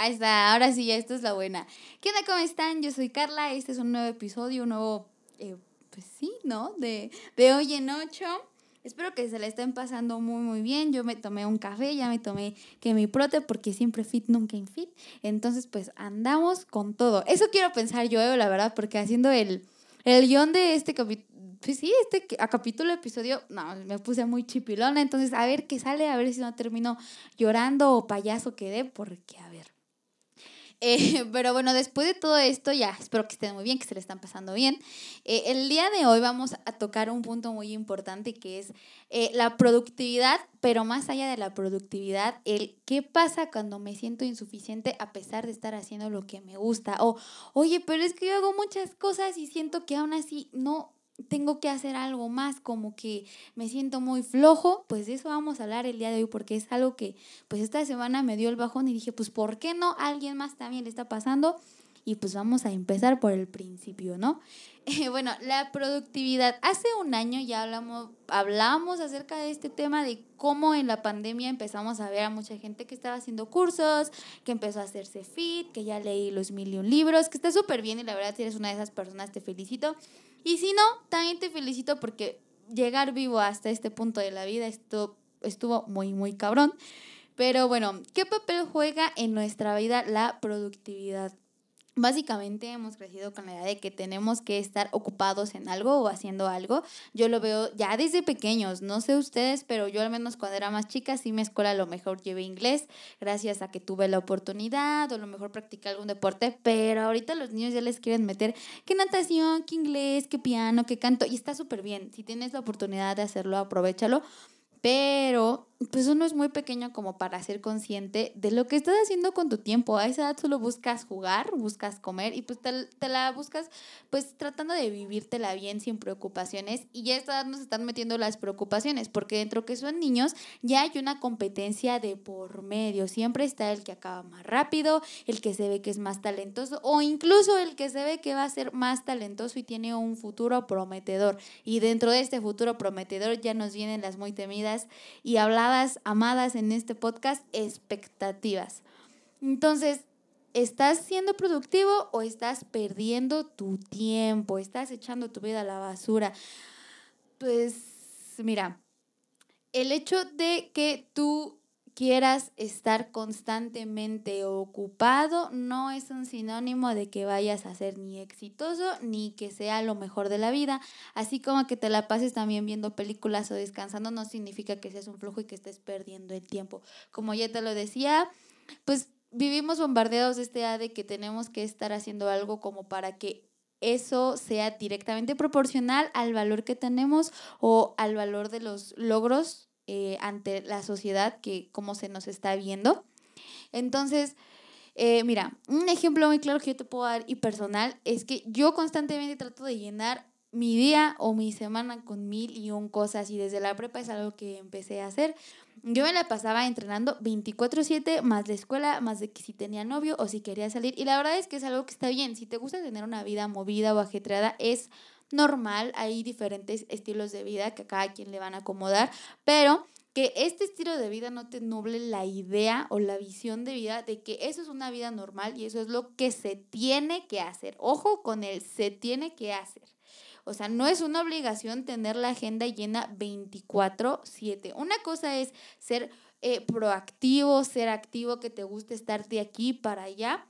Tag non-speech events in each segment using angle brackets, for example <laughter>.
Ahí está, ahora sí, esta es la buena. ¿Qué onda? ¿Cómo están? Yo soy Carla, este es un nuevo episodio, un nuevo, eh, pues sí, ¿no? De, de hoy en ocho. Espero que se la estén pasando muy, muy bien. Yo me tomé un café, ya me tomé que mi prote, porque siempre fit, nunca infit. Entonces, pues andamos con todo. Eso quiero pensar yo, la verdad, porque haciendo el, el guion de este capítulo, pues sí, este a capítulo, episodio, no, me puse muy chipilona. Entonces, a ver qué sale, a ver si no termino llorando o payaso quedé, porque a ver. Eh, <laughs> pero bueno, después de todo esto, ya espero que estén muy bien, que se le están pasando bien. Eh, el día de hoy vamos a tocar un punto muy importante que es eh, la productividad, pero más allá de la productividad, el qué pasa cuando me siento insuficiente a pesar de estar haciendo lo que me gusta. O, oye, pero es que yo hago muchas cosas y siento que aún así no tengo que hacer algo más, como que me siento muy flojo, pues de eso vamos a hablar el día de hoy porque es algo que pues esta semana me dio el bajón y dije, pues ¿por qué no? Alguien más también le está pasando y pues vamos a empezar por el principio, ¿no? <laughs> bueno, la productividad. Hace un año ya hablamos, hablamos acerca de este tema de cómo en la pandemia empezamos a ver a mucha gente que estaba haciendo cursos, que empezó a hacerse fit, que ya leí los mil y un libros, que está súper bien y la verdad si eres una de esas personas te felicito. Y si no, también te felicito porque llegar vivo hasta este punto de la vida esto, estuvo muy, muy cabrón. Pero bueno, ¿qué papel juega en nuestra vida la productividad? Básicamente hemos crecido con la idea de que tenemos que estar ocupados en algo o haciendo algo. Yo lo veo ya desde pequeños, no sé ustedes, pero yo al menos cuando era más chica, sí mi escuela a lo mejor llevé inglés, gracias a que tuve la oportunidad o a lo mejor practiqué algún deporte, pero ahorita los niños ya les quieren meter que natación, que inglés, que piano, que canto, y está súper bien. Si tienes la oportunidad de hacerlo, aprovechalo pero pues uno es muy pequeño como para ser consciente de lo que estás haciendo con tu tiempo. A esa edad solo buscas jugar, buscas comer y pues te, te, la buscas pues tratando de vivírtela bien sin preocupaciones y ya a esta edad nos están metiendo las preocupaciones porque dentro que son niños ya hay una competencia de por medio. Siempre está el que acaba más rápido, el que se ve que es más talentoso o incluso el que se ve que va a ser más talentoso y tiene un futuro prometedor. Y dentro de este futuro prometedor ya nos vienen las muy temidas y habladas amadas en este podcast, expectativas. Entonces, ¿estás siendo productivo o estás perdiendo tu tiempo? ¿Estás echando tu vida a la basura? Pues mira, el hecho de que tú quieras estar constantemente ocupado no es un sinónimo de que vayas a ser ni exitoso ni que sea lo mejor de la vida. Así como que te la pases también viendo películas o descansando no significa que seas un flujo y que estés perdiendo el tiempo. Como ya te lo decía, pues vivimos bombardeados de este de que tenemos que estar haciendo algo como para que eso sea directamente proporcional al valor que tenemos o al valor de los logros eh, ante la sociedad que como se nos está viendo. Entonces, eh, mira, un ejemplo muy claro que yo te puedo dar y personal es que yo constantemente trato de llenar mi día o mi semana con mil y un cosas y desde la prepa es algo que empecé a hacer. Yo me la pasaba entrenando 24/7 más la escuela, más de que si tenía novio o si quería salir y la verdad es que es algo que está bien. Si te gusta tener una vida movida o ajetreada es normal, hay diferentes estilos de vida que a cada quien le van a acomodar, pero que este estilo de vida no te nuble la idea o la visión de vida de que eso es una vida normal y eso es lo que se tiene que hacer. Ojo con el se tiene que hacer. O sea, no es una obligación tener la agenda llena 24/7. Una cosa es ser eh, proactivo, ser activo, que te guste estar de aquí para allá.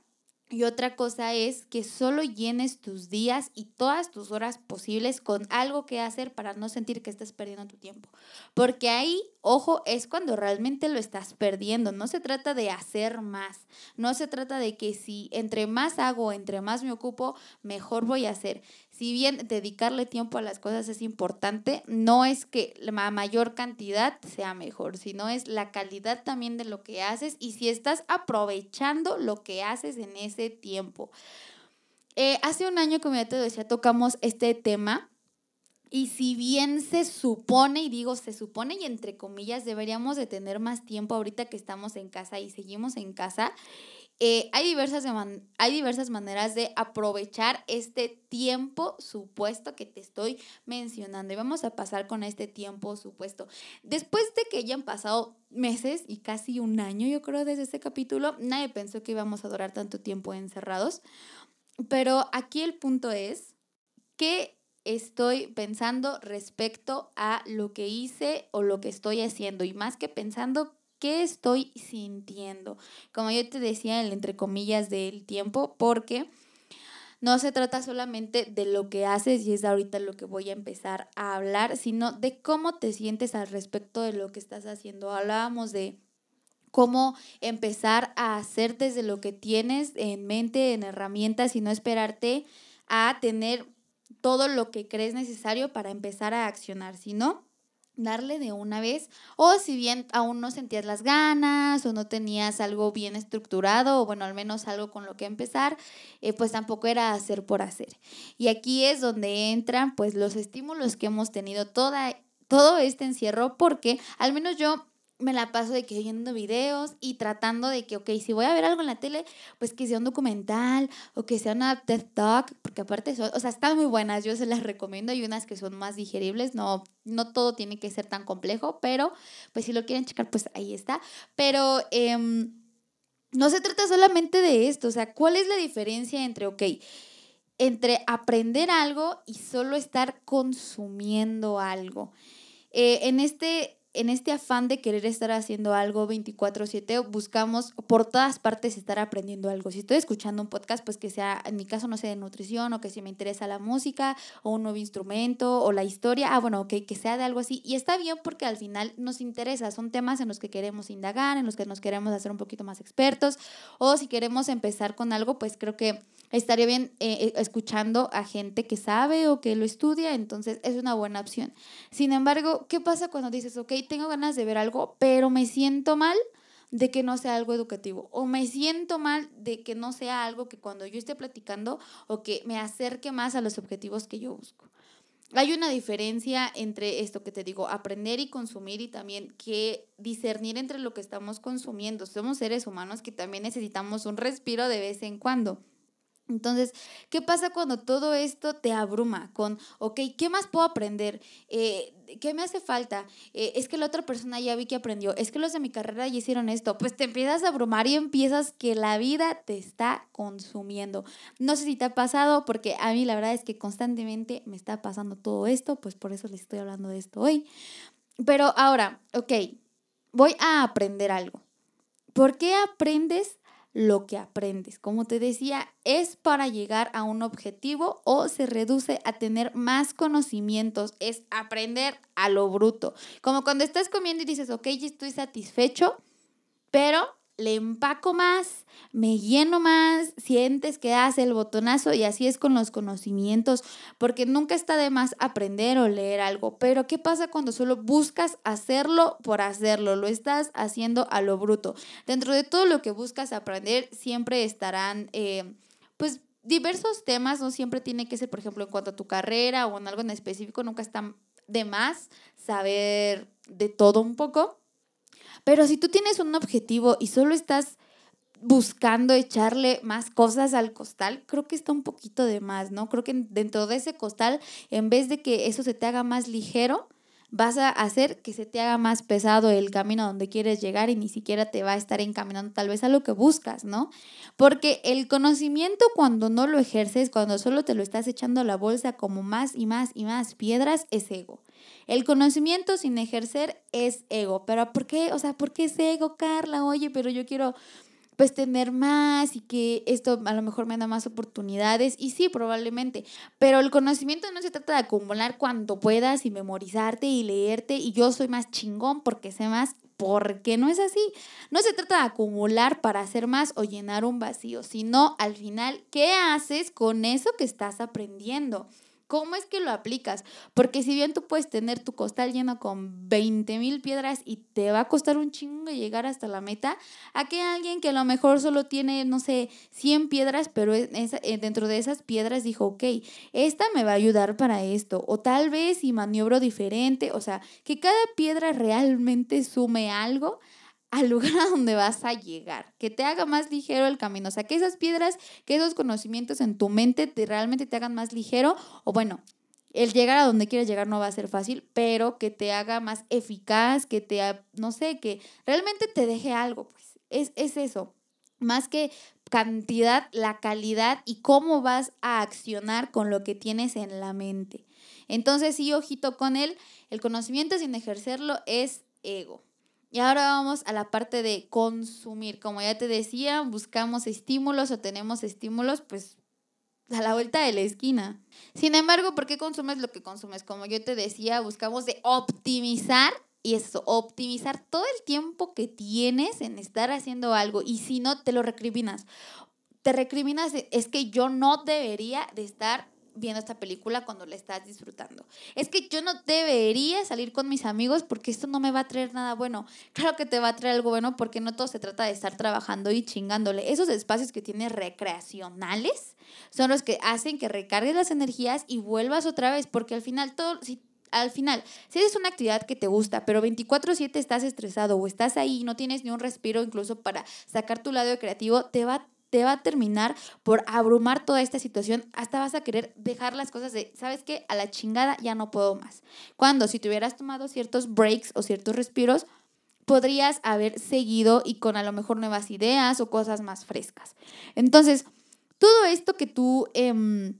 Y otra cosa es que solo llenes tus días y todas tus horas posibles con algo que hacer para no sentir que estás perdiendo tu tiempo. Porque ahí, ojo, es cuando realmente lo estás perdiendo. No se trata de hacer más. No se trata de que si entre más hago, entre más me ocupo, mejor voy a hacer si bien dedicarle tiempo a las cosas es importante, no es que la mayor cantidad sea mejor, sino es la calidad también de lo que haces y si estás aprovechando lo que haces en ese tiempo. Eh, hace un año, como ya te decía, tocamos este tema y si bien se supone, y digo se supone y entre comillas, deberíamos de tener más tiempo ahorita que estamos en casa y seguimos en casa, eh, hay, diversas hay diversas maneras de aprovechar este tiempo supuesto que te estoy mencionando. Y vamos a pasar con este tiempo supuesto. Después de que hayan pasado meses y casi un año, yo creo, desde este capítulo, nadie pensó que íbamos a durar tanto tiempo encerrados. Pero aquí el punto es que estoy pensando respecto a lo que hice o lo que estoy haciendo. Y más que pensando, ¿qué estoy sintiendo? Como yo te decía, el entre comillas del tiempo, porque no se trata solamente de lo que haces y es ahorita lo que voy a empezar a hablar, sino de cómo te sientes al respecto de lo que estás haciendo. Hablábamos de cómo empezar a hacer desde lo que tienes en mente, en herramientas y no esperarte a tener todo lo que crees necesario para empezar a accionar, sino darle de una vez o si bien aún no sentías las ganas o no tenías algo bien estructurado o bueno al menos algo con lo que empezar eh, pues tampoco era hacer por hacer. Y aquí es donde entran pues los estímulos que hemos tenido toda todo este encierro porque al menos yo me la paso de que viendo videos y tratando de que, ok, si voy a ver algo en la tele, pues que sea un documental o que sea una TED Talk, porque aparte son, o sea, están muy buenas, yo se las recomiendo, hay unas que son más digeribles, no, no todo tiene que ser tan complejo, pero pues si lo quieren checar, pues ahí está. Pero em, no se trata solamente de esto, o sea, ¿cuál es la diferencia entre, ok, entre aprender algo y solo estar consumiendo algo? Eh, en este en este afán de querer estar haciendo algo 24/7, buscamos por todas partes estar aprendiendo algo. Si estoy escuchando un podcast, pues que sea, en mi caso, no sé, de nutrición o que si me interesa la música o un nuevo instrumento o la historia, ah, bueno, ok, que sea de algo así. Y está bien porque al final nos interesa, son temas en los que queremos indagar, en los que nos queremos hacer un poquito más expertos o si queremos empezar con algo, pues creo que estaría bien eh, eh, escuchando a gente que sabe o que lo estudia, entonces es una buena opción. Sin embargo, ¿qué pasa cuando dices, ok, tengo ganas de ver algo, pero me siento mal? de que no sea algo educativo o me siento mal de que no sea algo que cuando yo esté platicando o que me acerque más a los objetivos que yo busco. Hay una diferencia entre esto que te digo, aprender y consumir y también que discernir entre lo que estamos consumiendo. Somos seres humanos que también necesitamos un respiro de vez en cuando. Entonces, ¿qué pasa cuando todo esto te abruma con, ok, ¿qué más puedo aprender? Eh, ¿Qué me hace falta? Eh, es que la otra persona ya vi que aprendió, es que los de mi carrera ya hicieron esto. Pues te empiezas a abrumar y empiezas que la vida te está consumiendo. No sé si te ha pasado, porque a mí la verdad es que constantemente me está pasando todo esto, pues por eso les estoy hablando de esto hoy. Pero ahora, ok, voy a aprender algo. ¿Por qué aprendes lo que aprendes. Como te decía, es para llegar a un objetivo o se reduce a tener más conocimientos, es aprender a lo bruto. Como cuando estás comiendo y dices, ok, estoy satisfecho, pero le empaco más, me lleno más, sientes que hace el botonazo y así es con los conocimientos, porque nunca está de más aprender o leer algo, pero ¿qué pasa cuando solo buscas hacerlo por hacerlo? Lo estás haciendo a lo bruto. Dentro de todo lo que buscas aprender siempre estarán, eh, pues, diversos temas, no siempre tiene que ser, por ejemplo, en cuanto a tu carrera o en algo en específico, nunca está de más saber de todo un poco. Pero si tú tienes un objetivo y solo estás buscando echarle más cosas al costal, creo que está un poquito de más, ¿no? Creo que dentro de ese costal, en vez de que eso se te haga más ligero, vas a hacer que se te haga más pesado el camino donde quieres llegar y ni siquiera te va a estar encaminando tal vez a lo que buscas, ¿no? Porque el conocimiento cuando no lo ejerces, cuando solo te lo estás echando a la bolsa como más y más y más piedras, es ego. El conocimiento sin ejercer es ego. Pero ¿por qué? O sea, ¿por qué es ego, Carla? Oye, pero yo quiero pues tener más y que esto a lo mejor me da más oportunidades y sí, probablemente, pero el conocimiento no se trata de acumular cuando puedas y memorizarte y leerte y yo soy más chingón porque sé más, porque no es así. No se trata de acumular para hacer más o llenar un vacío, sino al final, ¿qué haces con eso que estás aprendiendo? ¿Cómo es que lo aplicas? Porque si bien tú puedes tener tu costal lleno con 20 mil piedras y te va a costar un chingo llegar hasta la meta, a que alguien que a lo mejor solo tiene, no sé, 100 piedras, pero eh, dentro de esas piedras dijo, ok, esta me va a ayudar para esto, o tal vez si maniobro diferente, o sea, que cada piedra realmente sume algo al lugar a donde vas a llegar, que te haga más ligero el camino, o sea, que esas piedras, que esos conocimientos en tu mente te, realmente te hagan más ligero, o bueno, el llegar a donde quieres llegar no va a ser fácil, pero que te haga más eficaz, que te, no sé, que realmente te deje algo, pues, es, es eso, más que cantidad, la calidad y cómo vas a accionar con lo que tienes en la mente. Entonces, sí, ojito con él, el conocimiento sin ejercerlo es ego. Y ahora vamos a la parte de consumir. Como ya te decía, buscamos estímulos o tenemos estímulos, pues a la vuelta de la esquina. Sin embargo, ¿por qué consumes lo que consumes? Como yo te decía, buscamos de optimizar y eso, optimizar todo el tiempo que tienes en estar haciendo algo y si no, te lo recriminas. Te recriminas, es que yo no debería de estar viendo esta película cuando la estás disfrutando. Es que yo no debería salir con mis amigos porque esto no me va a traer nada bueno. Claro que te va a traer algo bueno porque no todo se trata de estar trabajando y chingándole. Esos espacios que tienes recreacionales son los que hacen que recargues las energías y vuelvas otra vez porque al final todo... Si al final, si es una actividad que te gusta, pero 24/7 estás estresado o estás ahí y no tienes ni un respiro incluso para sacar tu lado creativo, te va te va a terminar por abrumar toda esta situación, hasta vas a querer dejar las cosas de, ¿sabes qué? A la chingada ya no puedo más. Cuando si te hubieras tomado ciertos breaks o ciertos respiros, podrías haber seguido y con a lo mejor nuevas ideas o cosas más frescas. Entonces, todo esto que tú em,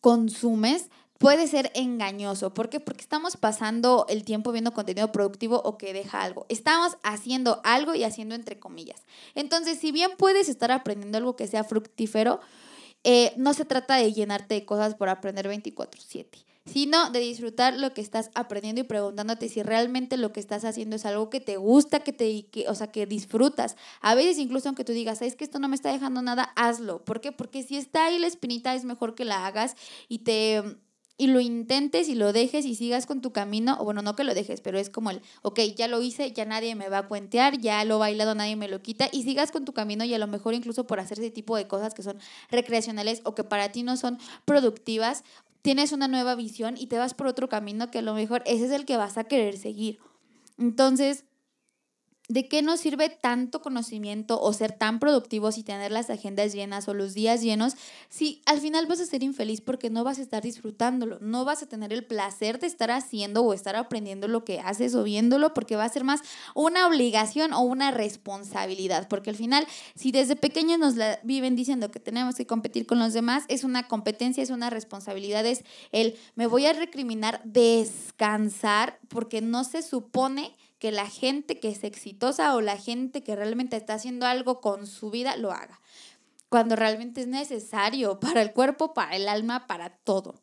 consumes puede ser engañoso. ¿Por qué? Porque estamos pasando el tiempo viendo contenido productivo o que deja algo. Estamos haciendo algo y haciendo entre comillas. Entonces, si bien puedes estar aprendiendo algo que sea fructífero, eh, no se trata de llenarte de cosas por aprender 24/7, sino de disfrutar lo que estás aprendiendo y preguntándote si realmente lo que estás haciendo es algo que te gusta, que te, o sea, que disfrutas. A veces incluso aunque tú digas, es que esto no me está dejando nada, hazlo. ¿Por qué? Porque si está ahí la espinita es mejor que la hagas y te y lo intentes y lo dejes y sigas con tu camino, o bueno, no que lo dejes, pero es como el, ok, ya lo hice, ya nadie me va a cuentear, ya lo bailado, nadie me lo quita, y sigas con tu camino y a lo mejor incluso por hacer ese tipo de cosas que son recreacionales o que para ti no son productivas, tienes una nueva visión y te vas por otro camino que a lo mejor ese es el que vas a querer seguir. Entonces, ¿De qué nos sirve tanto conocimiento o ser tan productivos y tener las agendas llenas o los días llenos si al final vas a ser infeliz porque no vas a estar disfrutándolo, no vas a tener el placer de estar haciendo o estar aprendiendo lo que haces o viéndolo porque va a ser más una obligación o una responsabilidad? Porque al final, si desde pequeños nos la viven diciendo que tenemos que competir con los demás, es una competencia, es una responsabilidad, es el me voy a recriminar descansar porque no se supone que la gente que es exitosa o la gente que realmente está haciendo algo con su vida lo haga. Cuando realmente es necesario <laughs> para el cuerpo, para el alma, para todo.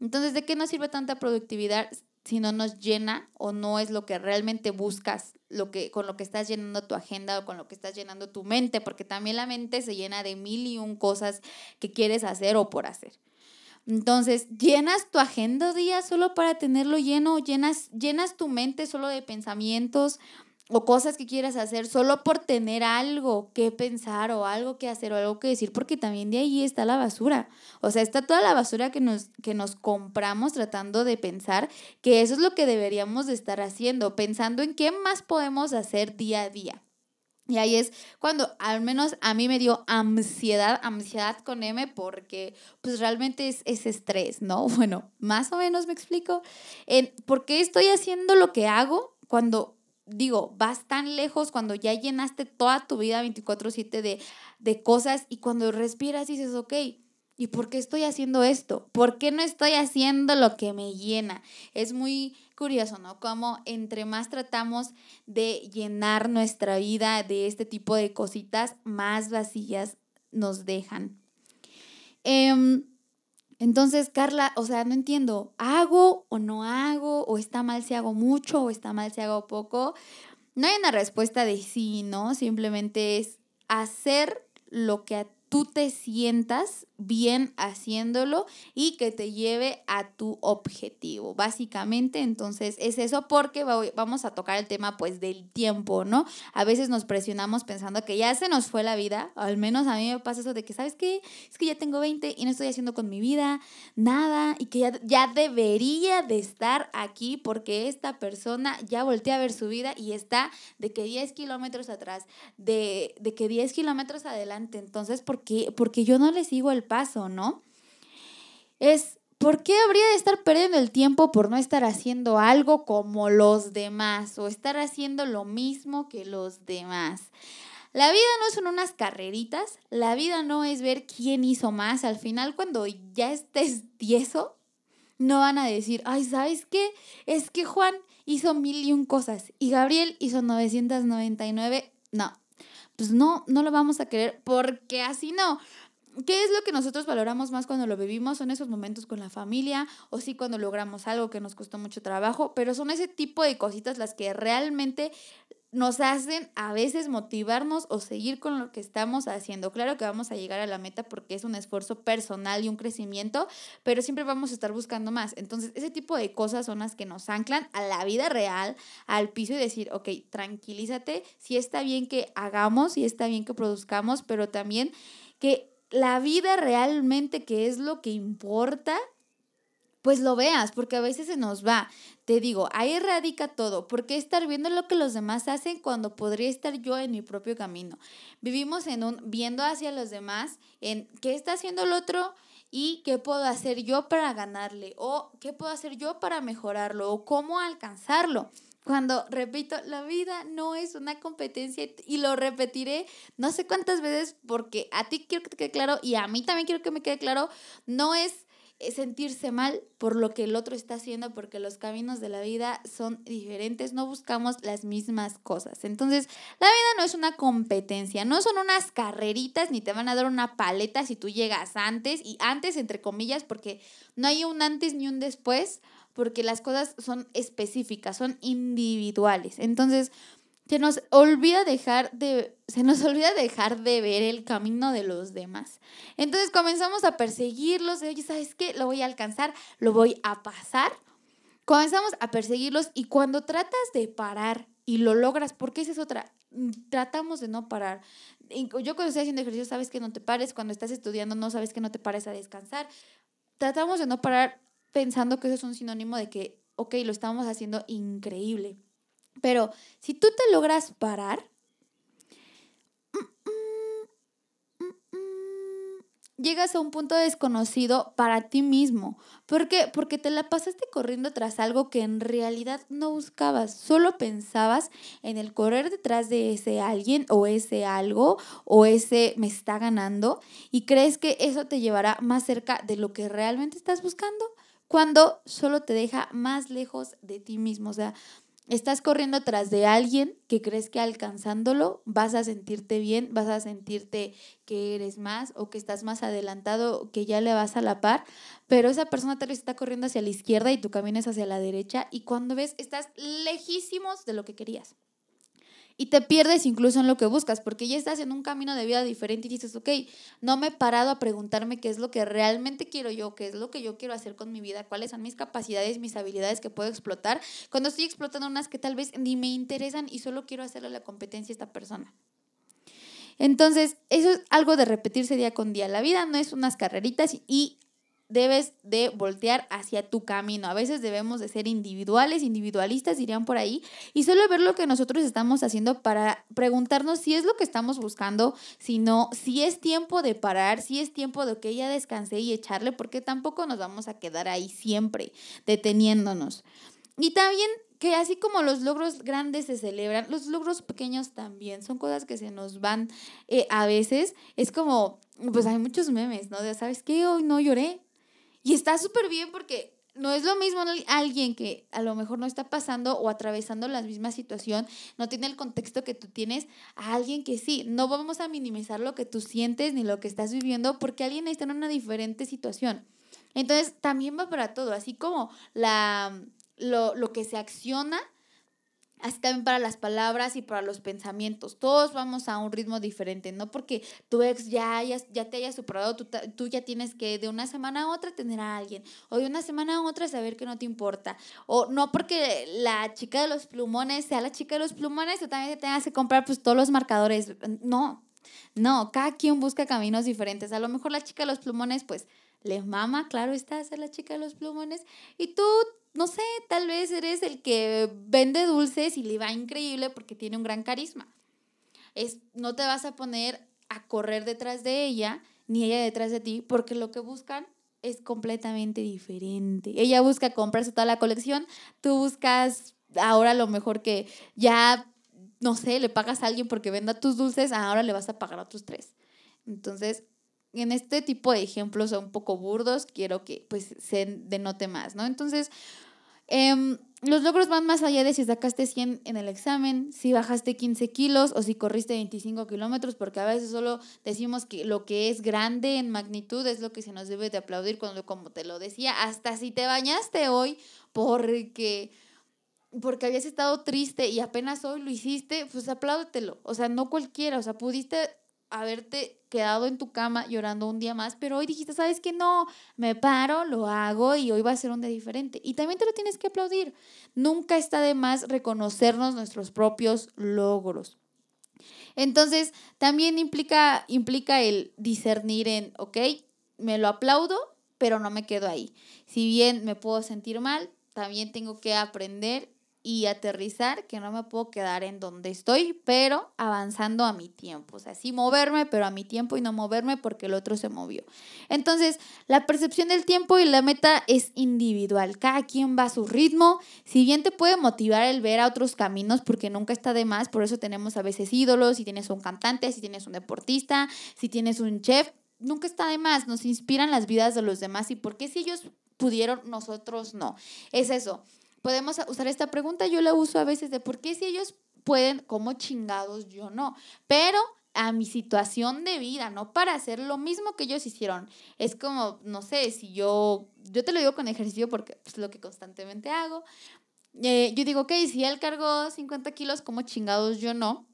Entonces, ¿de qué nos sirve tanta productividad si no nos llena o no es lo que realmente buscas, lo que, con lo que estás llenando tu agenda o con lo que estás llenando tu mente? Porque también la mente se llena de mil y un cosas que quieres hacer o por hacer. Entonces, llenas tu agenda día solo para tenerlo lleno, llenas, llenas tu mente solo de pensamientos o cosas que quieras hacer solo por tener algo que pensar o algo que hacer o algo que decir, porque también de ahí está la basura. O sea, está toda la basura que nos, que nos compramos tratando de pensar que eso es lo que deberíamos de estar haciendo, pensando en qué más podemos hacer día a día. Y ahí es cuando al menos a mí me dio ansiedad, ansiedad con M, porque pues realmente es, ese estrés, ¿no? <laughs> Bueno, más o menos me explico. En, ¿Por qué estoy haciendo lo que hago cuando, digo, vas tan lejos, cuando ya llenaste toda tu vida 24/7 de, de cosas y cuando respiras dices, ok, ¿y por qué estoy haciendo esto? ¿Por qué no estoy haciendo lo que me llena? Es muy curioso, ¿no? Como entre más tratamos de llenar nuestra vida de este tipo de cositas, más vacías nos dejan. Em, entonces, Carla, o sea, no entiendo, ¿hago o no hago? ¿O está mal si hago mucho? ¿O está mal si hago poco? No hay una respuesta de sí, ¿no? Simplemente es hacer lo que a tú te sientas bien haciéndolo y que te lleve a tu objetivo. Básicamente, entonces es eso porque vamos a tocar el tema pues del tiempo, ¿no? A veces nos presionamos pensando que ya se nos fue la vida, al menos a mí me pasa eso de que, ¿sabes qué? Es que ya tengo 20 y no estoy haciendo con mi vida nada y que ya, ya debería de estar aquí porque esta persona ya voltea a ver su vida y está de que 10 kilómetros atrás, de, de que 10 kilómetros adelante. Entonces, ¿por qué? Porque yo no le sigo el paso, ¿no? Es, ¿por qué habría de estar perdiendo el tiempo por no estar haciendo algo como los demás o estar haciendo lo mismo que los demás? La vida no son unas carreritas, la vida no es ver quién hizo más. Al final, cuando ya estés <laughs> tieso, no van a decir, ay, ¿sabes qué? Es que Juan hizo mil y un cosas y Gabriel hizo 999. No, pues no, no lo vamos a querer porque así no. ¿Qué es lo que nosotros valoramos más cuando lo vivimos? Son esos momentos con la familia o sí cuando logramos algo que nos costó mucho trabajo, pero son ese tipo de cositas las que realmente nos hacen a veces motivarnos o seguir con lo que estamos haciendo. Claro que vamos a llegar a la meta porque es un esfuerzo personal y un crecimiento, pero siempre vamos a estar buscando más. Entonces, ese tipo de cosas son las que nos anclan a la vida real, al piso y decir, ok, tranquilízate, si está bien que hagamos, si está bien que produzcamos, pero también que la vida realmente, que es lo que importa, pues lo veas, porque a veces se nos va. Te digo, ahí radica todo. ¿Por qué estar viendo lo que los demás hacen cuando podría estar yo en mi propio camino? Vivimos en un viendo hacia los demás, en qué está haciendo el otro y qué puedo hacer yo para ganarle o qué puedo hacer yo para mejorarlo o cómo alcanzarlo. Cuando repito, la vida no es una competencia y lo repetiré no sé cuántas veces porque a ti quiero que te quede claro y a mí también quiero que me quede claro, no es sentirse mal por lo que el otro está haciendo, porque los caminos de la vida son diferentes, no buscamos las mismas cosas. Entonces, la vida no es una competencia, no son unas carreritas, ni te van a dar una paleta si tú llegas antes, y antes entre comillas, porque no hay un antes ni un después, porque las cosas son específicas, son individuales. Entonces, se nos olvida dejar de se nos olvida dejar de ver el camino de los demás. Entonces comenzamos a perseguirlos, oye, ¿sabes qué? Lo voy a alcanzar, lo voy a pasar. Comenzamos a perseguirlos y cuando tratas de parar y lo logras, porque esa es otra, tratamos de no parar. Yo cuando estoy haciendo ejercicio sabes que no te pares, cuando estás estudiando no sabes que no te pares a descansar. Tratamos de no parar pensando que eso es un sinónimo de que, ok, lo estamos haciendo increíble. Pero si tú te logras parar, llegas a un punto desconocido para ti mismo. ¿Por qué? Porque te la pasaste corriendo tras algo que en realidad no buscabas. Solo pensabas en el correr detrás de ese alguien o ese algo o ese me está ganando y crees que eso te llevará más cerca de lo que realmente estás buscando cuando solo te deja más lejos de ti mismo. O sea, estás corriendo tras de alguien que crees que alcanzándolo vas a sentirte bien, vas a sentirte que eres más o que estás más adelantado, que ya le vas a la par, pero esa persona tal vez está corriendo hacia la izquierda y tú caminas hacia la derecha y cuando ves estás lejísimos de lo que querías y te pierdes incluso en lo que buscas, porque ya estás en un camino de vida diferente y dices, ok, no me he parado a preguntarme qué es lo que realmente quiero yo, qué es lo que yo quiero hacer con mi vida, cuáles son mis capacidades, mis habilidades que puedo explotar, cuando estoy explotando unas que tal vez ni me interesan y solo quiero hacerle la competencia a esta persona. Entonces, eso es algo de repetirse día con día. La vida no es unas carreritas y debes de voltear hacia tu camino. A veces debemos de ser individuales, individualistas, dirían por ahí, y solo ver lo que nosotros estamos haciendo para preguntarnos si es lo que estamos buscando, si no, si es tiempo de parar, si es tiempo de que ya descanse y echarle, porque tampoco nos vamos a quedar ahí siempre deteniéndonos. Y también que así como los logros grandes se celebran, los logros pequeños también son cosas que se nos van eh, a veces. Es como, pues hay muchos memes, ¿no? De, ¿sabes qué? Hoy no lloré, y está súper bien porque no es lo mismo alguien que a lo mejor no está pasando o atravesando la misma situación, no tiene el contexto que tú tienes, a alguien que sí. No vamos a minimizar lo que tú sientes ni lo que estás viviendo porque alguien está en una diferente situación. Entonces, también va para todo, así como la, lo, lo que se acciona Así también para las palabras y para los pensamientos. Todos vamos a un ritmo diferente, no porque tu ex ya, ya, te haya superado, tú, tú, ya tienes que de una semana a otra tener a alguien, o de una semana a otra saber que no te importa, o no porque la chica de los plumones sea la chica de los plumones, tú también te tengas que comprar pues todos los marcadores. No, no, cada quien busca caminos diferentes. A lo mejor la chica de los plumones pues le mama, claro está, ser la chica de los plumones, y tú no sé, tal vez eres el que vende dulces y le va increíble porque tiene un gran carisma. Es, no te vas a poner a correr detrás de ella, ni ella detrás de ti, porque lo que buscan es completamente diferente. Ella busca comprarse toda la colección, tú buscas ahora lo mejor que ya, no sé, le pagas a alguien porque venda tus dulces, ahora le vas a pagar a tus tres. Entonces, en este tipo de ejemplos un poco burdos, quiero que pues se denote más, ¿no? Entonces, em, los logros van más allá de si sacaste 100 en el examen, si bajaste 15 kilos o si corriste 25 kilómetros, porque a veces solo decimos que lo que es grande en magnitud es lo que se nos debe de aplaudir cuando, como te lo decía, hasta si te bañaste hoy porque porque habías estado triste y apenas hoy lo hiciste, pues apláudetelo. O sea, no cualquiera, o sea, pudiste haberte quedado en tu cama llorando un día más, pero hoy dijiste, ¿sabes qué? No, me paro, lo hago y hoy va a ser un día diferente. Y también te lo tienes que aplaudir. Nunca está de más reconocernos nuestros propios logros. Entonces, también implica, implica el discernir en, ok, me lo aplaudo, pero no me quedo ahí. Si bien me puedo sentir mal, también tengo que aprender y aterrizar, que no me puedo quedar en donde estoy, pero avanzando a mi tiempo. O sea, sí moverme, pero a mi tiempo y no moverme porque el otro se movió. Entonces, la percepción del tiempo y la meta es individual. Cada quien va a su ritmo. Si bien te puede motivar el ver a otros caminos, porque nunca está de más, por eso tenemos a veces ídolos, si tienes un cantante, si tienes un deportista, si tienes un chef, nunca está de más. Nos inspiran las vidas de los demás y por qué si ellos pudieron, nosotros no. Es eso podemos usar esta pregunta, yo la uso a veces de por qué si ellos pueden, como chingados yo no, pero a mi situación de vida, no para hacer lo mismo que ellos hicieron. Es como, no sé, si yo, yo te lo digo con ejercicio porque es lo que constantemente hago. Eh, yo digo, ok, si él cargó 50 kilos, como chingados yo no.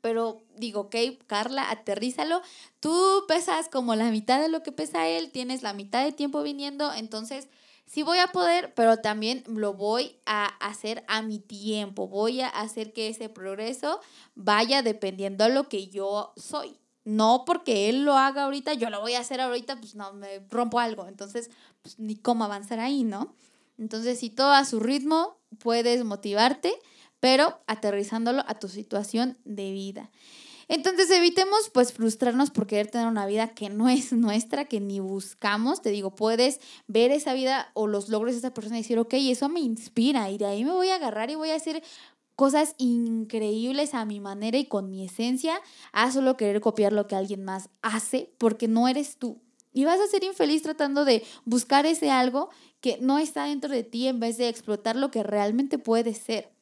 Pero digo, ok, Carla, aterrízalo. Tú pesas como la mitad de lo que pesa él, tienes la mitad de tiempo viniendo, entonces sí voy a poder, pero también lo voy a hacer a mi tiempo. Voy a hacer que ese progreso vaya dependiendo de lo que yo soy. No porque él lo haga ahorita, yo lo voy a hacer ahorita, pues no, me rompo algo. Entonces, pues ni cómo avanzar ahí, ¿no? Entonces, si todo a su ritmo, puedes motivarte, pero aterrizándolo a tu situación de vida. Entonces evitemos pues frustrarnos por querer tener una vida que no es nuestra, que ni buscamos. Te digo, puedes ver esa vida o los logros de esa persona y decir, ok, eso me inspira y de ahí me voy a agarrar y voy a hacer cosas increíbles a mi manera y con mi esencia, a solo querer copiar lo que alguien más hace porque no eres tú. Y vas a ser infeliz tratando de buscar ese algo que no está dentro de ti en vez de explotar lo que realmente puede ser.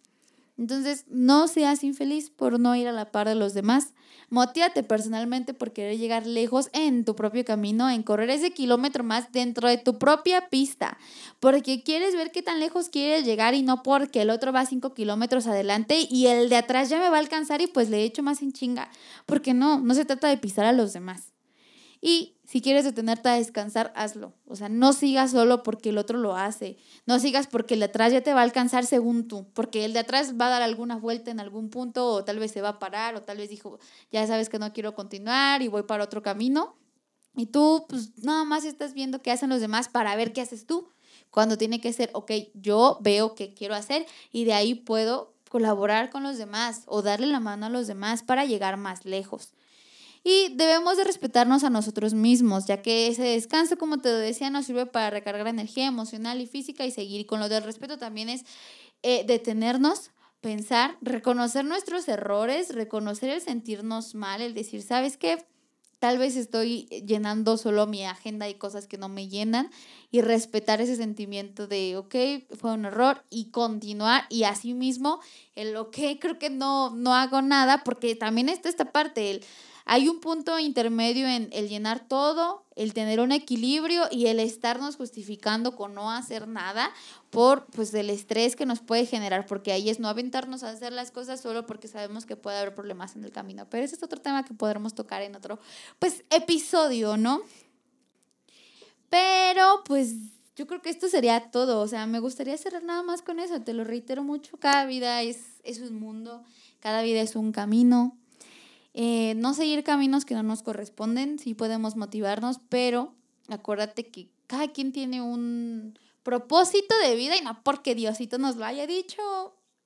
Entonces, no seas infeliz por no ir a la par de los demás. Motívate personalmente por querer llegar lejos en tu propio camino, en correr ese kilómetro más dentro de tu propia pista, porque quieres ver qué tan lejos quieres llegar y no porque el otro va cinco kilómetros adelante y el de atrás ya me va a alcanzar y pues le echo más en chinga. Porque no, no se trata de pisar a los demás. Y si quieres detenerte a descansar, hazlo. O sea, no sigas solo porque el otro lo hace. No sigas porque el de atrás ya te va a alcanzar según tú. Porque el de atrás va a dar alguna vuelta en algún punto o tal vez se va a parar o tal vez dijo, ya sabes que no quiero continuar y voy para otro camino. Y tú, pues nada más estás viendo qué hacen los demás para ver qué haces tú. Cuando tiene que ser, ok, yo veo qué quiero hacer y de ahí puedo colaborar con los demás o darle la mano a los demás para llegar más lejos. Y debemos de respetarnos a nosotros mismos, ya que ese descanso, como te decía, nos sirve para recargar energía emocional y física y seguir. Con lo del respeto también es eh, detenernos, pensar, reconocer nuestros errores, reconocer el sentirnos mal, el decir, ¿sabes qué? Tal vez estoy llenando solo mi agenda y cosas que no me llenan y respetar ese sentimiento de, ok, fue un error y continuar y así mismo el, ok, creo que no, no hago nada porque también está esta parte, el, hay un punto intermedio en el llenar todo, el tener un equilibrio y el estarnos justificando con no hacer nada por pues el estrés que nos puede generar, porque ahí es no aventarnos a hacer las cosas solo porque sabemos que puede haber problemas en el camino. Pero ese es otro tema que podremos tocar en otro pues episodio, ¿no? Pero pues yo creo que esto sería todo, o sea, me gustaría cerrar nada más con eso, te lo reitero mucho, cada vida es, es un mundo, cada vida es un camino, eh, no seguir caminos que no nos corresponden, sí podemos motivarnos, pero acuérdate que cada quien tiene un propósito de vida y no porque Diosito nos lo haya dicho,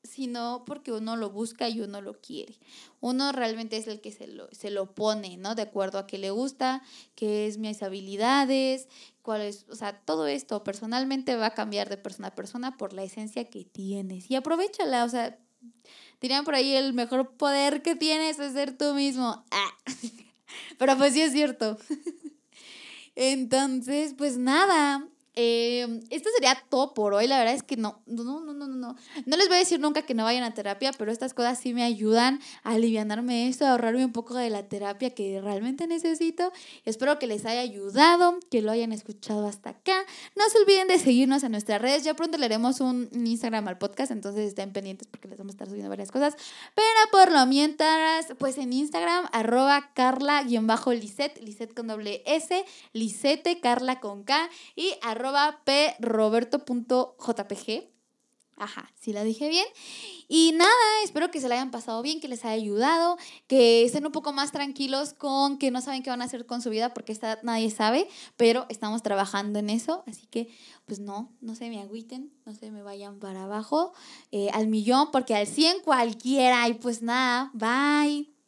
sino porque uno lo busca y uno lo quiere. Uno realmente es el que se lo, se lo pone, ¿no? De acuerdo a qué le gusta, qué es mis habilidades, cuál es, o sea, todo esto personalmente va a cambiar de persona a persona por la esencia que tienes. Y aprovechala, o sea, Dirían por ahí, el mejor poder que tienes es ser tú mismo. Ah. <laughs> Pero pues sí es cierto. <laughs> Entonces, pues nada, eh, esto sería todo por hoy. La verdad es que no, no, no, no, no, no. No les voy a decir nunca que no vayan a terapia, pero estas cosas sí me ayudan a alivianarme esto, a ahorrarme un poco de la terapia que realmente necesito. Espero que les haya ayudado, que lo hayan escuchado hasta acá. No se olviden de seguirnos en nuestras redes. Ya pronto le haremos un Instagram al podcast, entonces estén pendientes porque les vamos a estar subiendo varias cosas. Pero por lo mientras, pues en Instagram, arroba carla-lisette, lisette con doble S, lisette, carla con K y arroba arroba proberto.jpg. Ajá, si la dije bien. Y nada, espero que se la hayan pasado bien, que les haya ayudado, que estén un poco más tranquilos con que no saben qué van a hacer con su vida, porque esta, nadie sabe, pero estamos trabajando en eso. Así que, pues no, no se me agüiten, no se me vayan para abajo, eh, al millón, porque al 100 cualquiera. Y pues nada, bye.